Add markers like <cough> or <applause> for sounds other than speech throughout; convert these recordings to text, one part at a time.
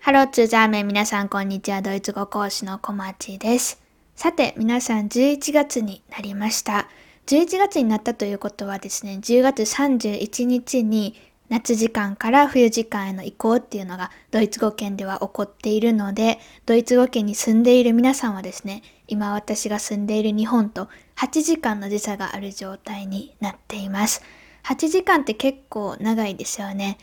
ハローツーザーメン皆さんこんにちは。ドイツ語講師の小町です。さて皆さん11月になりました。11月になったということはですね、10月31日に夏時間から冬時間への移行っていうのがドイツ語圏では起こっているので、ドイツ語圏に住んでいる皆さんはですね、今私が住んでいる日本と8時間の時差がある状態になっています。8時間って結構長いですよね。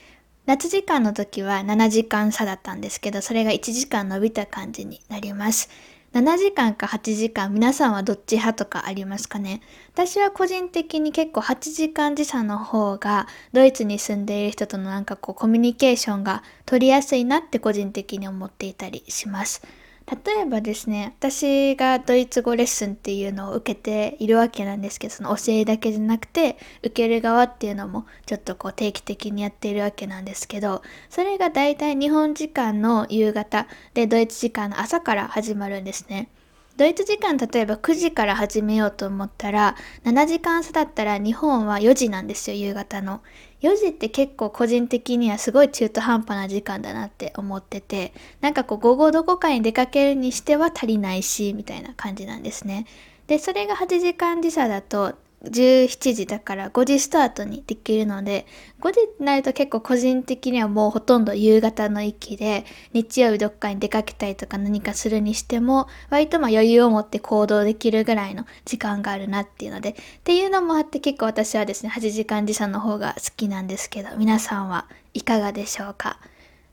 夏時間の時は7時間差だったんですけど、それが1時間伸びた感じになります。7時間か8時間、皆さんはどっち派とかありますかね？私は個人的に結構8時間時差の方が、ドイツに住んでいる人とのなんかこうコミュニケーションが取りやすいなって個人的に思っていたりします。例えばですね、私がドイツ語レッスンっていうのを受けているわけなんですけど、その教えだけじゃなくて、受ける側っていうのもちょっとこう定期的にやっているわけなんですけど、それがだいたい日本時間の夕方でドイツ時間の朝から始まるんですね。ドイツ時間例えば9時から始めようと思ったら7時間差だったら日本は4時なんですよ夕方の4時って結構個人的にはすごい中途半端な時間だなって思っててなんかこう午後どこかに出かけるにしては足りないしみたいな感じなんですね。でそれが8時間時差だと17時だから5時スタートにできるので5時になると結構個人的にはもうほとんど夕方の域で日曜日どっかに出かけたりとか何かするにしても割とま余裕を持って行動できるぐらいの時間があるなっていうのでっていうのもあって結構私はですね8時間時差の方が好きなんですけど皆さんはいかがでしょうか？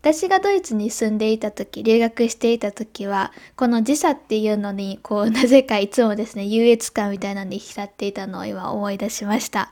私がドイツに住んでいた時、留学していた時は、この時差っていうのに、こう、なぜかいつもですね、優越感みたいなのに浸っていたのを今思い出しました。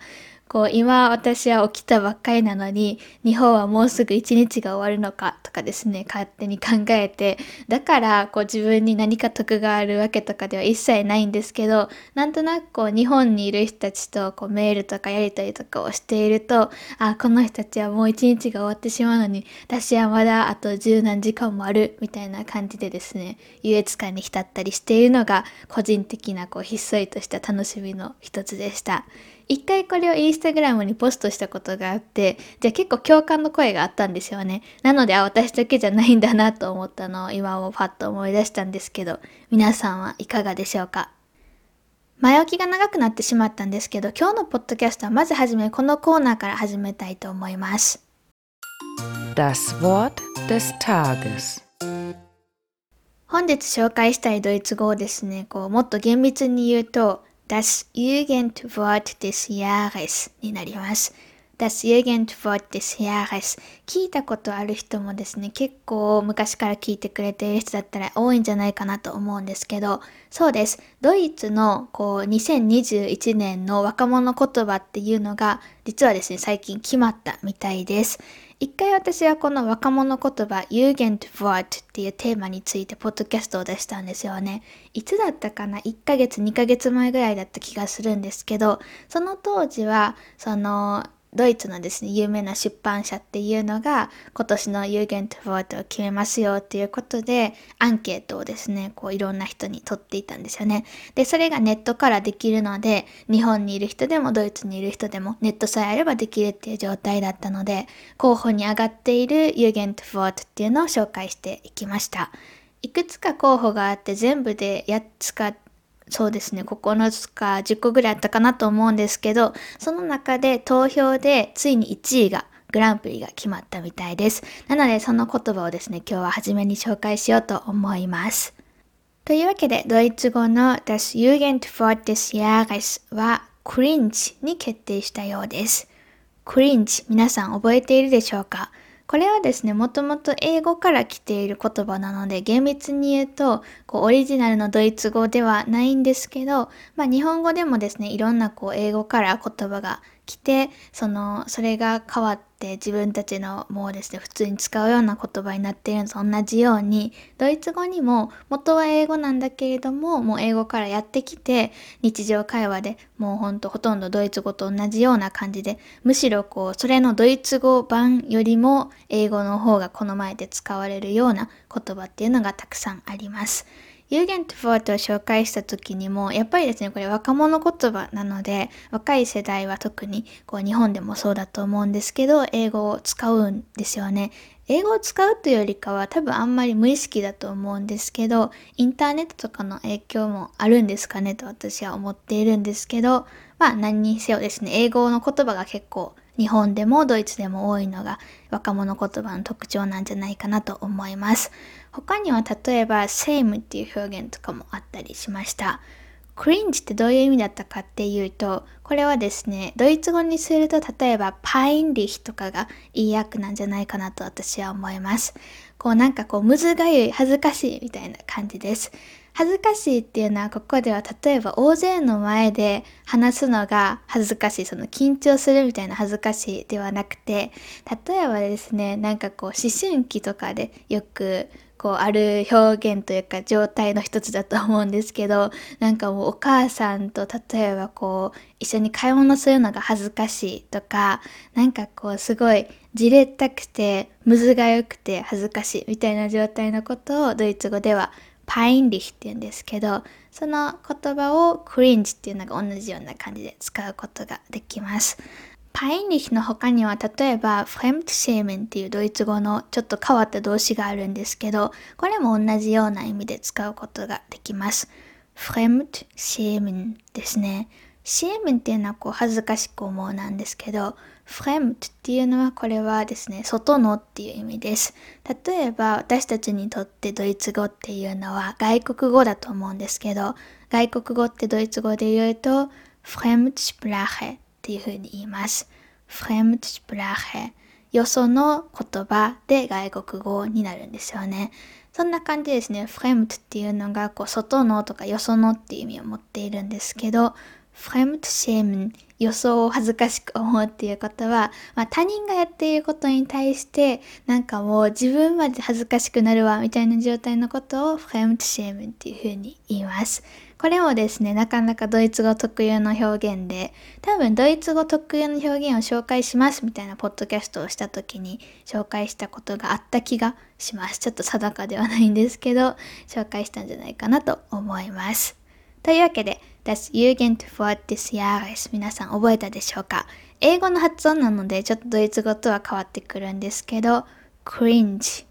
こう今私は起きたばっかりなのに日本はもうすぐ一日が終わるのかとかですね勝手に考えてだからこう自分に何か得があるわけとかでは一切ないんですけどなんとなくこう日本にいる人たちとこうメールとかやり取りとかをしているとあこの人たちはもう一日が終わってしまうのに私はまだあと十何時間もあるみたいな感じでですね優越感に浸ったりしているのが個人的なこうひっそりとした楽しみの一つでした。一回これをインスタグラムにポストしたことがあって、じゃあ結構共感の声があったんですよね。なので、あ、私だけじゃないんだなと思ったのを今もパッと思い出したんですけど、皆さんはいかがでしょうか？前置きが長くなってしまったんですけど、今日のポッドキャストはまずはじめこのコーナーから始めたいと思います。Das Wort des Tages 本日紹介したいドイツ語をですね、こうもっと厳密に言うと、Das Jugendwort des Jahres になります。Das Jugendwort des Jahres 聞いたことある人もですね、結構昔から聞いてくれている人だったら多いんじゃないかなと思うんですけど、そうです。ドイツのこう2021年の若者言葉っていうのが実はですね、最近決まったみたいです。一回私はこの若者言葉、Jugendwort っていうテーマについてポッドキャストを出したんですよね。いつだったかな ?1 ヶ月、2ヶ月前ぐらいだった気がするんですけど、その当時は、その、ドイツのですね、有名な出版社っていうのが、今年の Jugendwort を決めますよっていうことで、アンケートをですね、こういろんな人に取っていたんですよね。で、それがネットからできるので、日本にいる人でもドイツにいる人でもネットさえあればできるっていう状態だったので、候補に上がっている Jugendwort っていうのを紹介していきました。いくつか候補があって全部で8つかそうですね、9つか10個ぐらいあったかなと思うんですけど、その中で投票でついに1位がグランプリが決まったみたいです。なのでその言葉をですね、今日は初めに紹介しようと思います。というわけで、ドイツ語の Das Jugendwort des Jahres はクリンチに決定したようです。クリンチ、皆さん覚えているでしょうか？これはですね、もともと英語から来ている言葉なので、厳密に言うと、こう、オリジナルのドイツ語ではないんですけど、まあ、日本語でもですね、いろんなこう、英語から言葉が来て、その、それが変わって自分たちのもうですね、普通に使うような言葉になっているのと同じように、ドイツ語にも元は英語なんだけれども、もう英語からやってきて、日常会話でもうほんとほとんどドイツ語と同じような感じで、むしろこう、それのドイツ語版よりも英語の方が好まれて使われるような言葉っていうのがたくさんあります。ユーゲントフォートを紹介した時にも、やっぱりですね、これ若者言葉なので、若い世代は特にこう日本でもそうだと思うんですけど、英語を使うんですよね。英語を使うというよりかは多分あんまり無意識だと思うんですけど、インターネットとかの影響もあるんですかねと私は思っているんですけど、まあ何にせよですね、英語の言葉が結構日本でもドイツでも多いのが若者言葉の特徴なんじゃないかなと思います。他には例えば same っていう表現とかもあったりしました。クリンジってどういう意味だったかっていうと、これはですね、ドイツ語にすると例えばパインリヒとかがいい訳なんじゃないかなと私は思います。こうなんかこうむずがゆい、恥ずかしいみたいな感じです。恥ずかしいっていうのはここでは例えば大勢の前で話すのが恥ずかしいその緊張するみたいな恥ずかしいではなくて例えばですねなんかこう思春期とかでよくこうある表現というか状態の一つだと思うんですけどなんかもうお母さんと例えばこう一緒に買い物するのが恥ずかしいとかなんかこうすごいじれったくてむずがよくて恥ずかしいみたいな状態のことをドイツ語ではパインリヒって言うんですけど、その言葉をクリンジっていうのが同じような感じで使うことができます。パインリヒの他には例えばフレムトシェーメンっていうドイツ語のちょっと変わった動詞があるんですけど、これも同じような意味で使うことができます。フレムトシェーメンですね。シェーメンっていうのはこう恥ずかしく思うなんですけど、フレムトっていうのはこれはですね、外のっていう意味です。例えば私たちにとってドイツ語っていうのは外国語だと思うんですけど、外国語ってドイツ語で言うと、フレムトスプラーヘっていうふうに言います。フレムトスプラーヘ。よその言葉で外国語になるんですよね。そんな感じですね。フレムトっていうのがこう外のとかよそのっていう意味を持っているんですけど、フレムトシェーム予想を恥ずかしく思うっていうことは、まあ、他人がやっていることに対してなんかもう自分まで恥ずかしくなるわみたいな状態のことをフレムトシェームっていうふうに言います。これもですね、なかなかドイツ語特有の表現で、多分ドイツ語特有の表現を紹介しますみたいなポッドキャストをした時に紹介したことがあった気がします。ちょっと定かではないんですけど、紹介したんじゃないかなと思います。というわけで、Das Jugendwort des Jahres 皆さん覚えたでしょうか？英語の発音なのでちょっとドイツ語とは変わってくるんですけど cringe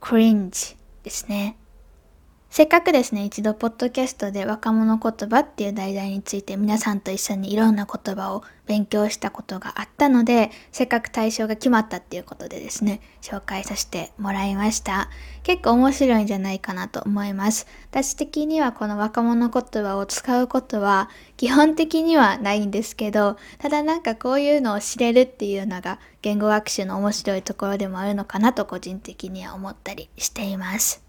cringe ですね。せっかくですね、一度ポッドキャストで若者言葉っていう題材について皆さんと一緒にいろんな言葉を勉強したことがあったので、せっかく対象が決まったっていうことでですね、紹介させてもらいました。結構面白いんじゃないかなと思います。私的にはこの若者言葉を使うことは基本的にはないんですけど、ただなんかこういうのを知れるっていうのが言語学習の面白いところでもあるのかなと個人的には思ったりしています。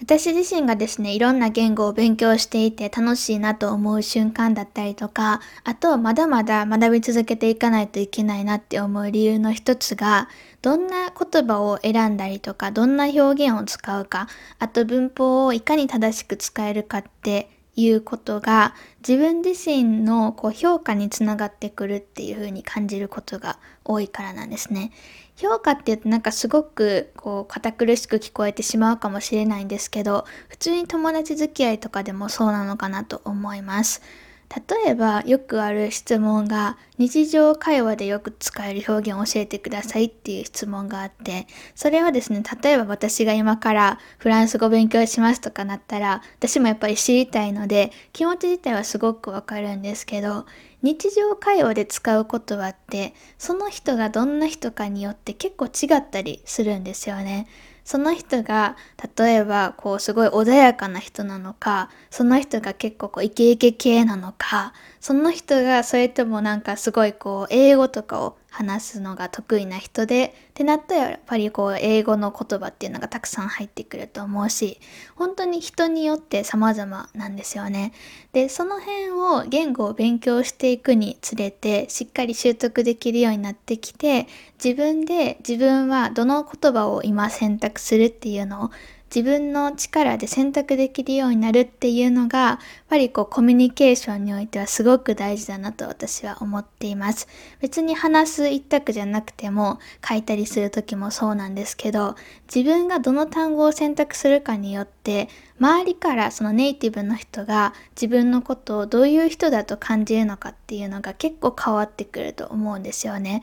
私自身がですね、いろんな言語を勉強していて楽しいなと思う瞬間だったりとか、あとまだまだ学び続けていかないといけないなって思う理由の一つが、どんな言葉を選んだりとか、どんな表現を使うか、あと文法をいかに正しく使えるかっていうことが自分自身のこう評価につながってくるっていう風に感じることが多いからなんですね。評価って言うとなんかすごくこう堅苦しく聞こえてしまうかもしれないんですけど普通に友達付き合いとかでもそうなのかなと思います。例えばよくある質問が日常会話でよく使える表現を教えてくださいっていう質問があってそれはですね例えば私が今からフランス語勉強しますとかなったら私もやっぱり知りたいので気持ち自体はすごくわかるんですけど日常会話で使う言葉ってその人がどんな人かによって結構違ったりするんですよね。その人が例えばこうすごい穏やかな人なのかその人が結構こうイケイケ系なのかその人がそれともなんかすごいこう英語とかを話すのが得意な人でってなったらやっぱりこう英語の言葉っていうのがたくさん入ってくると思うし本当に人によって様々なんですよね。でその辺を言語を勉強していくにつれてしっかり習得できるようになってきて自分で自分はどの言葉を今選択するっていうのを自分の力で選択できるようになるっていうのが、やっぱりこうコミュニケーションにおいてはすごく大事だなと私は思っています。別に話す一択じゃなくても書いたりする時もそうなんですけど、自分がどの単語を選択するかによって、周りからそのネイティブの人が自分のことをどういう人だと感じるのかっていうのが結構変わってくると思うんですよね。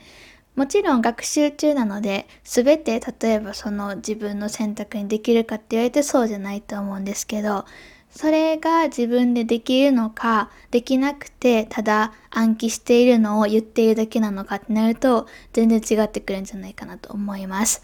もちろん学習中なので、全て例えばその自分の選択にできるかって言われてそうじゃないと思うんですけど、それが自分でできるのか、できなくてただ暗記しているのを言っているだけなのかってなると、全然違ってくるんじゃないかなと思います。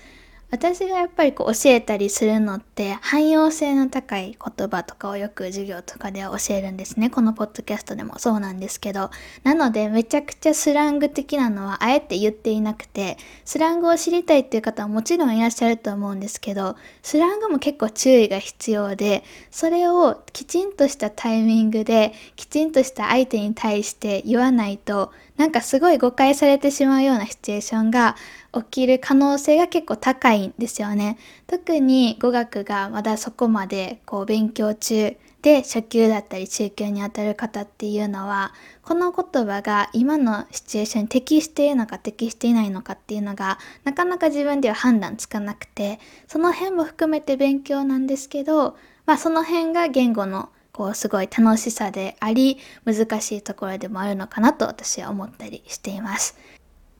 私がやっぱりこう教えたりするのって汎用性の高い言葉とかをよく授業とかでは教えるんですね。このポッドキャストでもそうなんですけど。なのでめちゃくちゃスラング的なのはあえて言っていなくて、スラングを知りたいっていう方はもちろんいらっしゃると思うんですけど、スラングも結構注意が必要で、それをきちんとしたタイミングで、きちんとした相手に対して言わないと、なんかすごい誤解されてしまうようなシチュエーションが起きる可能性が結構高いんですよね。特に語学がまだそこまでこう勉強中で初級だったり中級にあたる方っていうのはこの言葉が今のシチュエーションに適しているのか適していないのかっていうのがなかなか自分では判断つかなくてその辺も含めて勉強なんですけどまあその辺が言語のこうすごい楽しさであり難しいところでもあるのかなと私は思ったりしています。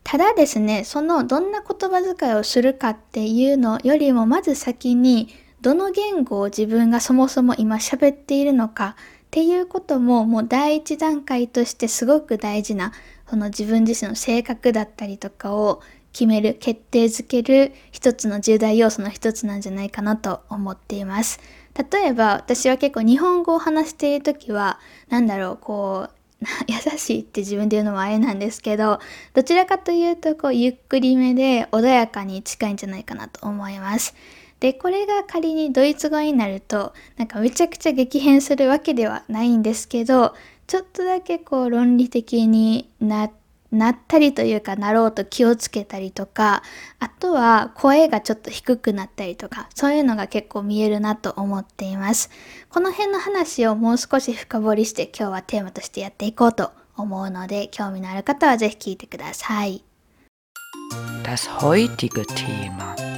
ただですね、そのどんな言葉遣いをするかっていうのよりもまず先にどの言語を自分がそもそも今喋っているのかっていうことももう第一段階としてすごく大事なその自分自身の性格だったりとかを決める、決定づける一つの重大要素の一つなんじゃないかなと思っています。例えば私は結構日本語を話している時はなんだろうこう <laughs> 優しいって自分で言うのもあれなんですけどどちらかというとこうゆっくりめで穏やかに近いんじゃないかなと思います。でこれが仮にドイツ語になるとなんかめちゃくちゃ激変するわけではないんですけどちょっとだけこう論理的になってなったりというかなろうと気をつけたりとかあとは声がちょっと低くなったりとかそういうのが結構見えるなと思っています。この辺の話をもう少し深掘りして今日はテーマとしてやっていこうと思うので興味のある方はぜひ聞いてください。Das heutige Thema.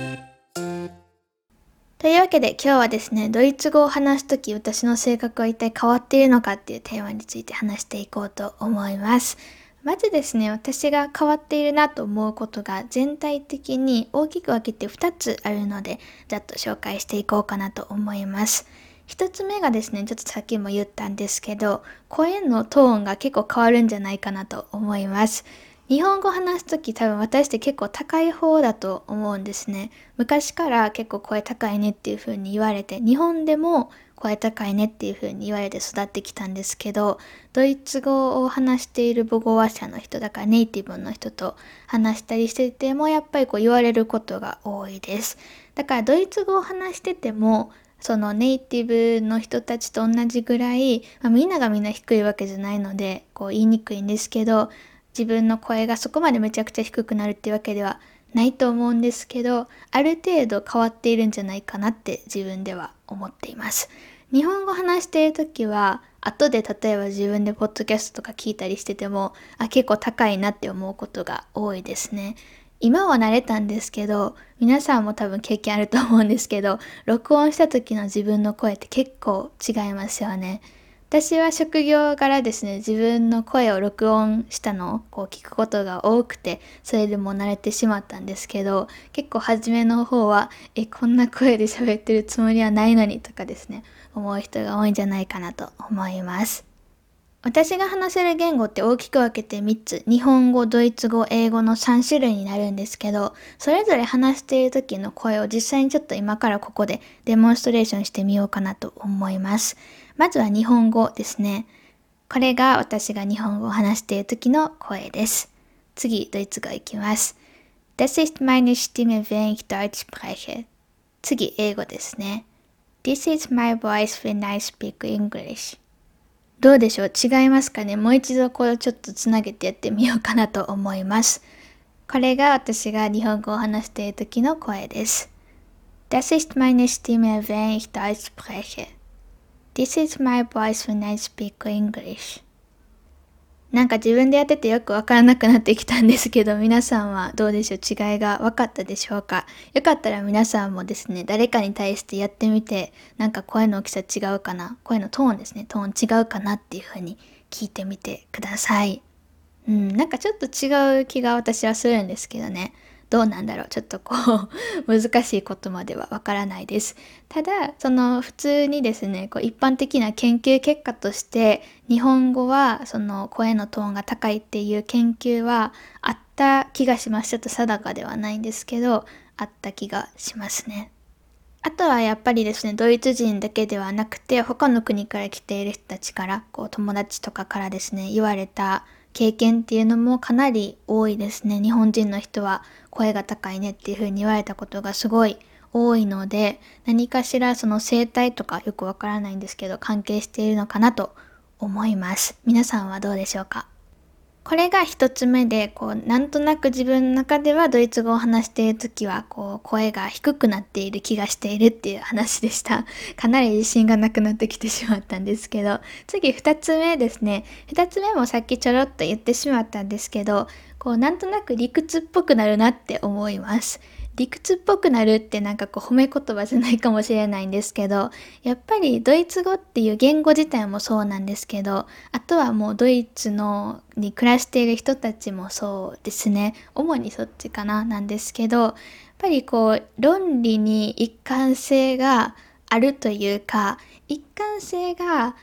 というわけで今日はですねドイツ語を話すとき私の性格は一体変わっているのかっていうテーマについて話していこうと思いますまずですね、私が変わっているなと思うことが全体的に大きく分けて2つあるので、ざっと紹介していこうかなと思います。1つ目がですね、ちょっとさっきも言ったんですけど、声のトーンが結構変わるんじゃないかなと思います。日本語話すとき多分私って結構高い方だと思うんですね。昔から結構声高いねっていう風に言われて、日本でも声高いねっていう風に言われて育ってきたんですけどドイツ語を話している母語話者の人だからネイティブの人と話したりしててもやっぱりこう言われることが多いです。だからドイツ語を話しててもそのネイティブの人たちと同じぐらい、まあ、みんながみんな低いわけじゃないのでこう言いにくいんですけど自分の声がそこまでめちゃくちゃ低くなるっていうわけではないと思うんですけどある程度変わっているんじゃないかなって自分では思っています。日本語話している時は後で例えば自分でポッドキャストとか聞いたりしててもあ結構高いなって思うことが多いですね。今は慣れたんですけど皆さんも多分経験あると思うんですけど録音した時の自分の声って結構違いますよね。私は職業柄ですね自分の声を録音したのをこう聞くことが多くてそれでも慣れてしまったんですけど結構初めの方はえこんな声で喋ってるつもりはないのにとかですね思う人が多いんじゃないかなと思います。私が話せる言語って大きく分けて3つ。日本語ドイツ語英語の3種類になるんですけどそれぞれ話している時の声を実際にちょっと今からここでデモンストレーションしてみようかなと思います。まずは日本語ですね。これが私が日本語を話している時の声です。次、ドイツ語いきます。Das ist meine Stimme, wenn ich Deutsch spreche. 次、英語ですね。This is my voice when I speak English. どうでしょう違いますかねもう一度これをちょっとつなげてやってみようかなと思います。これが私が日本語を話している時の声です。Das ist meine Stimme, wenn ich Deutsch spreche. This is my voice when I speak English. なんか自分でやっててよくわからなくなってきたんですけど、皆さんはどうでしょう？違いが分かったでしょうか？よかったら皆さんもですね、誰かに対してやってみて、なんか声の大きさ違うかな？声のトーンですね、トーン違うかなっていう風に聞いてみてください。うん、なんかちょっと違う気が私はするんですけどね。どうなんだろうちょっとこう <laughs> 難しいことまではわからないです。ただその普通にですねこう一般的な研究結果として日本語はその声のトーンが高いっていう研究はあった気がします。ちょっと定かではないんですけどあった気がしますね。あとはやっぱりですね、ドイツ人だけではなくて、他の国から来ている人たちから、こう友達とかからですね、言われた経験っていうのもかなり多いですね。日本人の人は声が高いねっていうふうに言われたことがすごい多いので、何かしらその生態とかよくわからないんですけど、関係しているのかなと思います。皆さんはどうでしょうか？これが一つ目で、こう、なんとなく自分の中ではドイツ語を話しているときは、こう、声が低くなっている気がしているっていう話でした。<laughs> かなり自信がなくなってきてしまったんですけど、次二つ目ですね。二つ目もさっきちょろっと言ってしまったんですけど、こう、なんとなく理屈っぽくなるなって思います。理屈っぽくなるってなんかこう褒め言葉じゃないかもしれないんですけど、やっぱりドイツ語っていう言語自体もそうなんですけど、あとはもうドイツのに暮らしている人たちもそうですね。主にそっちかななんですけど、やっぱりこう論理に一貫性があるというか、一貫性が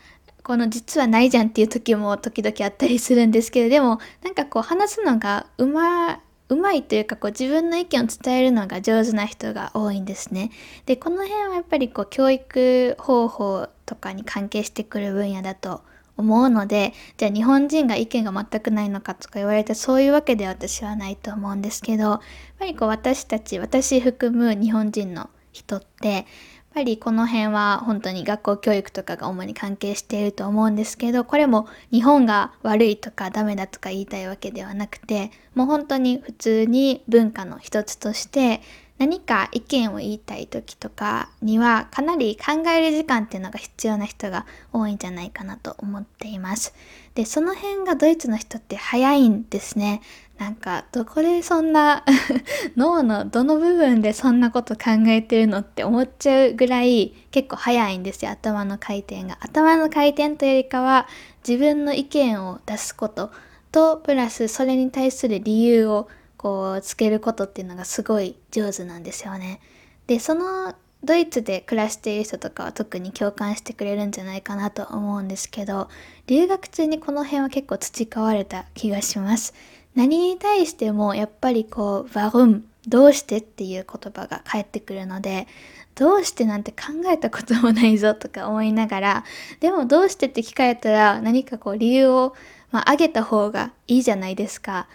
この実はないじゃんっていう時も時々あったりするんですけど、でもなんかこう話すのがうまうまいというかこう自分の意見を伝えるのが上手な人が多いんですね。でこの辺はやっぱりこう教育方法とかに関係してくる分野だと思うのでじゃあ日本人が意見が全くないのかとか言われてそういうわけでは私はないと思うんですけどやっぱりこう私たち私含む日本人の人ってぱりこの辺は本当に学校教育とかが主に関係していると思うんですけど、これも日本が悪いとかダメだとか言いたいわけではなくて、もう本当に普通に文化の一つとして何か意見を言いたい時とかにはかなり考える時間っていうのが必要な人が多いんじゃないかなと思っています。で、その辺がドイツの人って早いんですね。なんかどこでそんな <laughs> 脳のどの部分でそんなこと考えてるのって思っちゃうぐらい結構早いんですよ頭の回転が頭の回転というよりかは自分の意見を出すこととプラスそれに対する理由をこうつけることっていうのがすごい上手なんですよねでそのドイツで暮らしている人とかは特に共感してくれるんじゃないかなと思うんですけど留学中にこの辺は結構培われた気がします何に対してもやっぱりこう、warum どうしてっていう言葉が返ってくるので、どうしてなんて考えたこともないぞとか思いながら、でもどうしてって聞かれたら何かこう理由を、まあ、挙げた方がいいじゃないですか。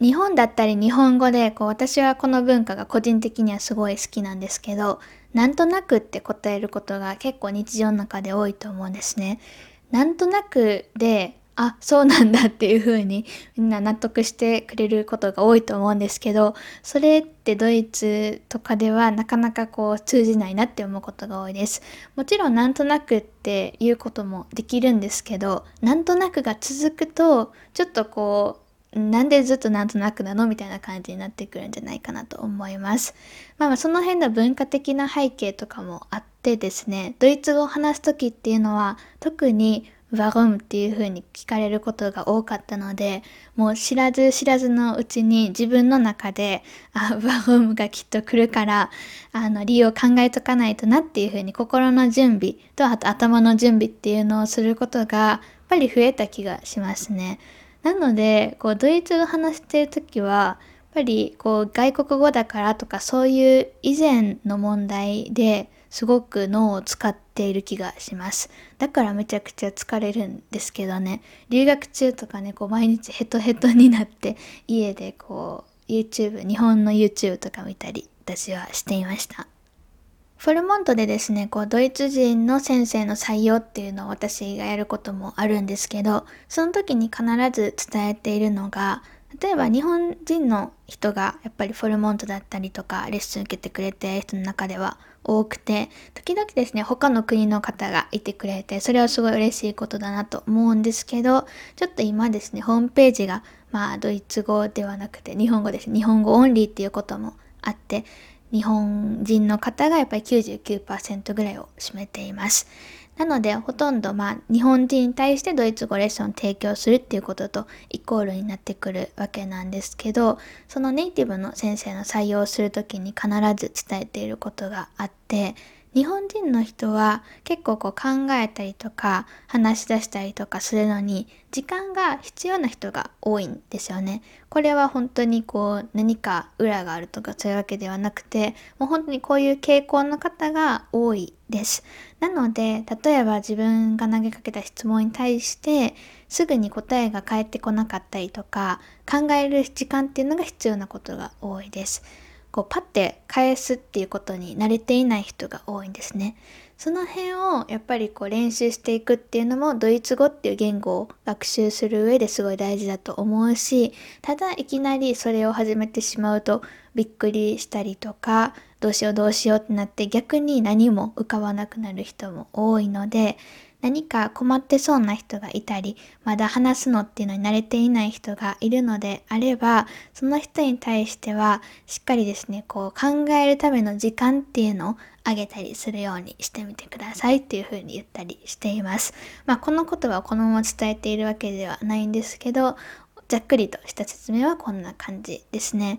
日本だったり日本語でこう私はこの文化が個人的にはすごい好きなんですけど、なんとなくって答えることが結構日常の中で多いと思うんですね。なんとなくであそうなんだっていう風にみんな納得してくれることが多いと思うんですけどそれってドイツとかではなかなかこう通じないなって思うことが多いですもちろんなんとなくっていうこともできるんですけどなんとなくが続くとちょっとこうなんでずっとなんとなくなの？みたいな感じになってくるんじゃないかなと思います。まあ、まあその辺の文化的な背景とかもあってですね、ドイツ語を話す時っていうのは特にワゴムっていう風に聞かれることが多かったので、もう知らず知らずのうちに自分の中で、あ、ワゴムがきっと来るから、あの、理由を考えとかないとなっていう風に心の準備と、あと頭の準備っていうのをすることが、やっぱり増えた気がしますね。なので、こう、ドイツ語話してる時は、やっぱりこう外国語だからとかそういう以前の問題ですごく脳を使っている気がします。だからめちゃくちゃ疲れるんですけどね、留学中とかね、こう毎日ヘトヘトになって家でこう YouTube、日本の YouTube とか見たり私はしていました。フォルモントでですね、こうドイツ人の先生の採用っていうのを私がやることもあるんですけど、その時に必ず伝えているのが、例えば日本人の人がやっぱりフォルモントだったりとかレッスン受けてくれてる人の中では多くて時々ですね他の国の方がいてくれてそれはすごい嬉しいことだなと思うんですけどちょっと今ですねホームページがまあドイツ語ではなくて日本語です。日本語オンリーっていうこともあって日本人の方がやっぱり99%ぐらいを占めています。なので、ほとんどまあ日本人に対してドイツ語レッスンを提供するっていうこととイコールになってくるわけなんですけど、そのネイティブの先生の採用をする時に必ず伝えていることがあって、日本人の人は結構こう考えたりとか話し出したりとかするのに時間が必要な人が多いんですよね。これは本当にこう何か裏があるとかそういうわけではなくてもう本当にこういう傾向の方が多いです。なので例えば自分が投げかけた質問に対してすぐに答えが返ってこなかったりとか考える時間っていうのが必要なことが多いです。こうパッて返すっていうことに慣れていない人が多いんですね。その辺をやっぱりこう練習していくっていうのもドイツ語っていう言語を学習する上ですごい大事だと思うしただいきなりそれを始めてしまうとびっくりしたりとかどうしようどうしようってなって逆に何も浮かばなくなる人も多いので何か困ってそうな人がいたり、まだ話すのっていうのに慣れていない人がいるのであれば、その人に対しては、しっかりですね、こう考えるための時間っていうのをあげたりするようにしてみてくださいっていうふうに言ったりしています。まあ、このことはこのまま伝えているわけではないんですけど、ざっくりとした説明はこんな感じですね。やっ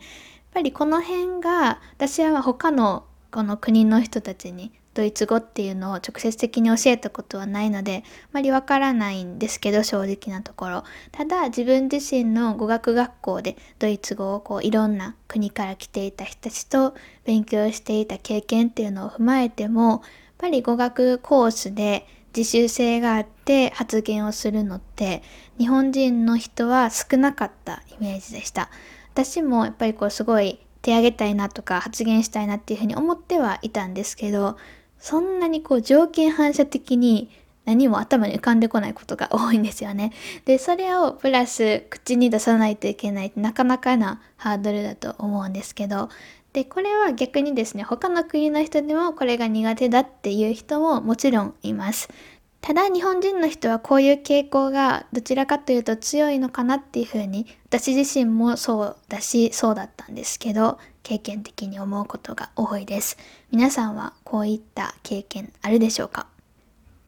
ぱりこの辺が私は他のこの国の人たちにドイツ語っていうのを直接的に教えたことはないので、あまりわからないんですけど、正直なところ。ただ、自分自身の語学学校でドイツ語をこういろんな国から来ていた人たちと勉強していた経験っていうのを踏まえても、やっぱり語学コースで自習性があって発言をするのって日本人の人は少なかったイメージでした。私もやっぱりこうすごい手挙げたいなとか発言したいなっていうふうに思ってはいたんですけどそんなにこう条件反射的に何も頭に浮かんでこないことが多いんですよね。で、それをプラス口に出さないといけないってなかなかなハードルだと思うんですけど、で、これは逆にですね、他の国の人でもこれが苦手だっていう人ももちろんいます。ただ日本人の人はこういう傾向がどちらかというと強いのかなっていうふうに私自身もそうだしそうだったんですけど経験的に思うことが多いです。皆さんはこういった経験あるでしょうか？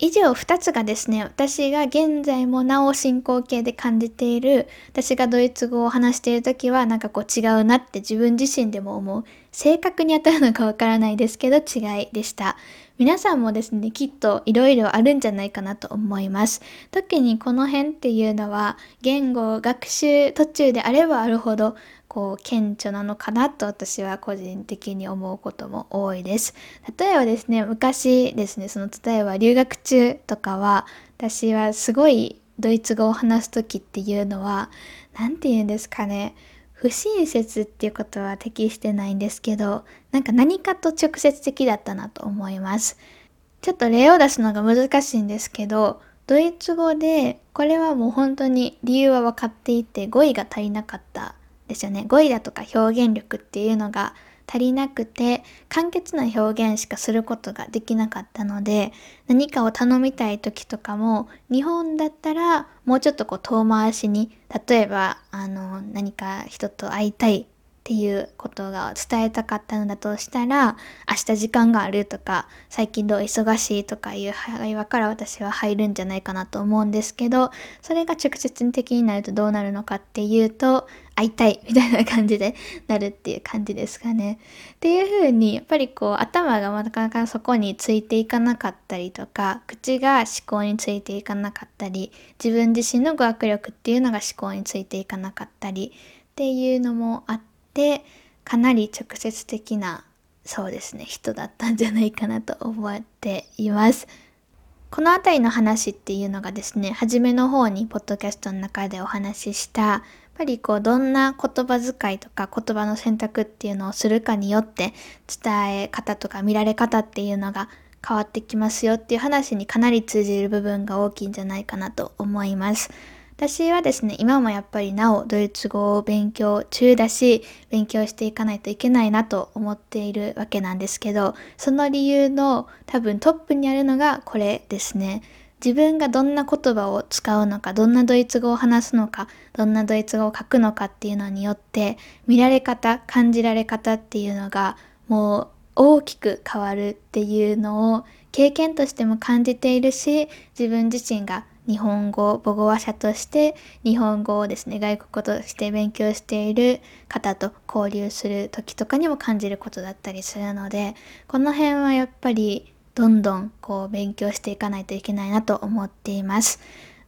以上2つがですね、私が現在もなお進行形で感じている、私がドイツ語を話している時はなんかこう違うなって自分自身でも思う、正確に当たるのかわからないですけど違いでした。皆さんもですね、きっといろいろあるんじゃないかなと思います。特にこの辺っていうのは、言語学習途中であればあるほど、こう、顕著なのかなと私は個人的に思うことも多いです。例えばですね、昔ですね、その例えば留学中とかは、私はすごいドイツ語を話す時っていうのは、何て言うんですかね、不親切っていうことは適してないんですけど、なんか何かと直接的だったなと思います。ちょっと例を出すのが難しいんですけど、ドイツ語で、これはもう本当に理由は分かっていて語彙が足りなかったですよね。語彙だとか表現力っていうのが足りなくて簡潔な表現しかすることができなかったので何かを頼みたい時とかも日本だったらもうちょっとこう遠回しに例えばあの何か人と会いたいっていうことが伝えたかったのだとしたら明日時間があるとか最近どう忙しいとかいう会話から私は入るんじゃないかなと思うんですけどそれが直接的になるとどうなるのかっていうと会いたいみたいな感じでなるっていう感じですかね。っていう風にやっぱりこう頭がなかなかそこについていかなかったりとか口が思考についていかなかったり自分自身の語学力っていうのが思考についていかなかったりっていうのもあってでかなり直接的なそうですね人だったんじゃないかなと思っています。この辺りの話っていうのがですね初めの方にポッドキャストの中でお話ししたやっぱりこうどんな言葉遣いとか言葉の選択っていうのをするかによって伝え方とか見られ方っていうのが変わってきますよっていう話にかなり通じる部分が大きいんじゃないかなと思います。私はですね、今もやっぱりなおドイツ語を勉強中だし、勉強していかないといけないなと思っているわけなんですけど、その理由の多分トップにあるのがこれですね。自分がどんな言葉を使うのか、どんなドイツ語を話すのか、どんなドイツ語を書くのかっていうのによって、見られ方、感じられ方っていうのがもう大きく変わるっていうのを経験としても感じているし、自分自身が日本語母語話者として日本語をですね外国語として勉強している方と交流する時とかにも感じることだったりするのでこの辺はやっぱりどんどんこう勉強していかないといけないなと思っています。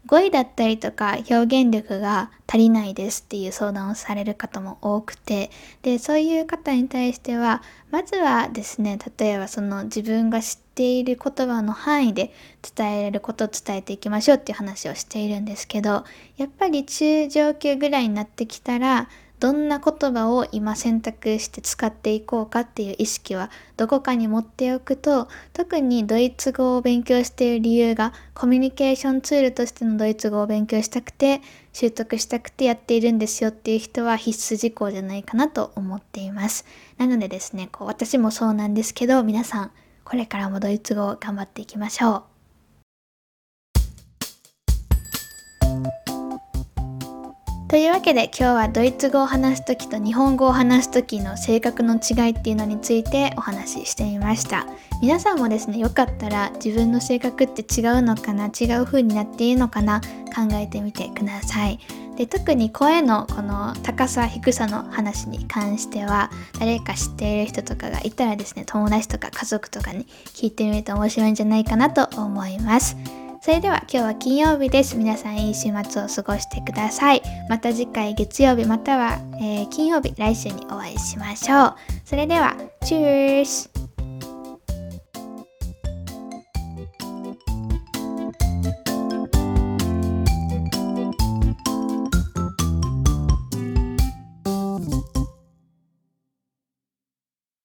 語彙だったりとか表現力が足りないですっていう相談をされる方も多くてでそういう方に対してはまずはですね例えばその自分が知ってている言葉の範囲で伝えられることを伝えていきましょうっていう話をしているんですけどやっぱり中上級ぐらいになってきたらどんな言葉を今選択して使っていこうかっていう意識はどこかに持っておくと特にドイツ語を勉強している理由がコミュニケーションツールとしてのドイツ語を勉強したくて習得したくてやっているんですよっていう人は必須事項じゃないかなと思っています。なのでですね、こう私もそうなんですけど皆さんこれからもドイツ語を頑張っていきましょう。というわけで今日はドイツ語を話す時と日本語を話す時の性格の違いっていうのについてお話ししてみました。皆さんもですねよかったら自分の性格って違うのかな？違う風になっているのかな？考えてみてください。で特に声のこの高さ低さの話に関しては誰か知っている人とかがいたらですね友達とか家族とかに聞いてみると面白いんじゃないかなと思いますそれでは今日は金曜日です。皆さんいい週末を過ごしてください。また次回月曜日または、えー、金曜日来週にお会いしましょう。それでは、チュース